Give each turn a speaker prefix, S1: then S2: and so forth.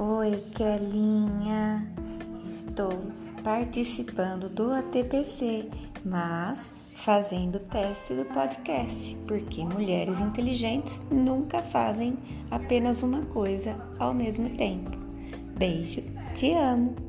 S1: Oi Kelinha. Estou participando do ATPC, mas fazendo teste do podcast, porque mulheres inteligentes nunca fazem apenas uma coisa ao mesmo tempo. Beijo, te amo!